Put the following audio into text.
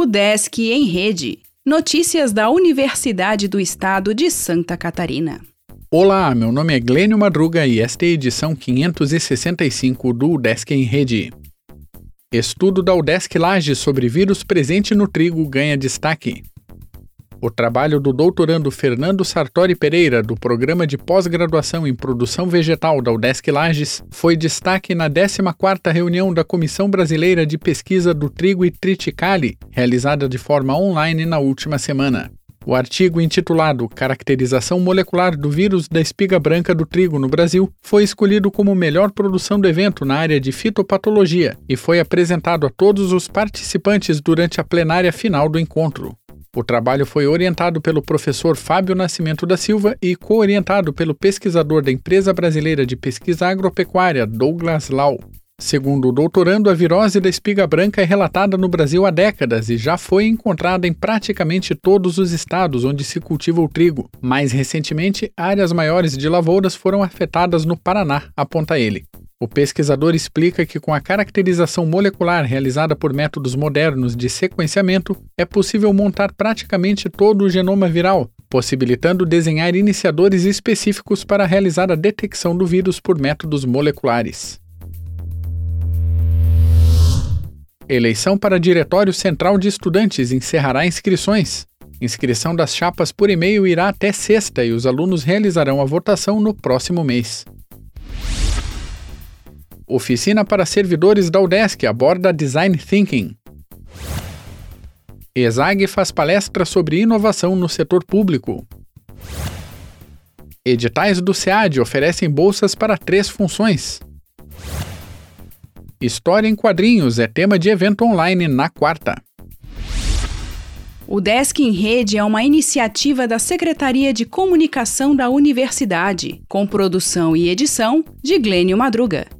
O Desk em Rede. Notícias da Universidade do Estado de Santa Catarina. Olá, meu nome é Glênio Madruga e esta é a edição 565 do Desk em Rede. Estudo da UDESC Lages sobre vírus presente no trigo ganha destaque. O trabalho do doutorando Fernando Sartori Pereira, do Programa de Pós-Graduação em Produção Vegetal da UDESC Lages, foi destaque na 14ª reunião da Comissão Brasileira de Pesquisa do Trigo e Triticale, realizada de forma online na última semana. O artigo intitulado Caracterização molecular do vírus da espiga branca do trigo no Brasil foi escolhido como melhor produção do evento na área de fitopatologia e foi apresentado a todos os participantes durante a plenária final do encontro. O trabalho foi orientado pelo professor Fábio Nascimento da Silva e co-orientado pelo pesquisador da Empresa Brasileira de Pesquisa Agropecuária, Douglas Lau. Segundo o doutorando, a virose da espiga branca é relatada no Brasil há décadas e já foi encontrada em praticamente todos os estados onde se cultiva o trigo. Mais recentemente, áreas maiores de lavouras foram afetadas no Paraná, aponta ele. O pesquisador explica que, com a caracterização molecular realizada por métodos modernos de sequenciamento, é possível montar praticamente todo o genoma viral, possibilitando desenhar iniciadores específicos para realizar a detecção do vírus por métodos moleculares. Eleição para Diretório Central de Estudantes encerrará inscrições. Inscrição das chapas por e-mail irá até sexta e os alunos realizarão a votação no próximo mês. Oficina para servidores da UDESC aborda Design Thinking. ESAG faz palestra sobre inovação no setor público. Editais do SEAD oferecem bolsas para três funções. História em quadrinhos é tema de evento online na quarta. O Desk em Rede é uma iniciativa da Secretaria de Comunicação da Universidade, com produção e edição de Glênio Madruga.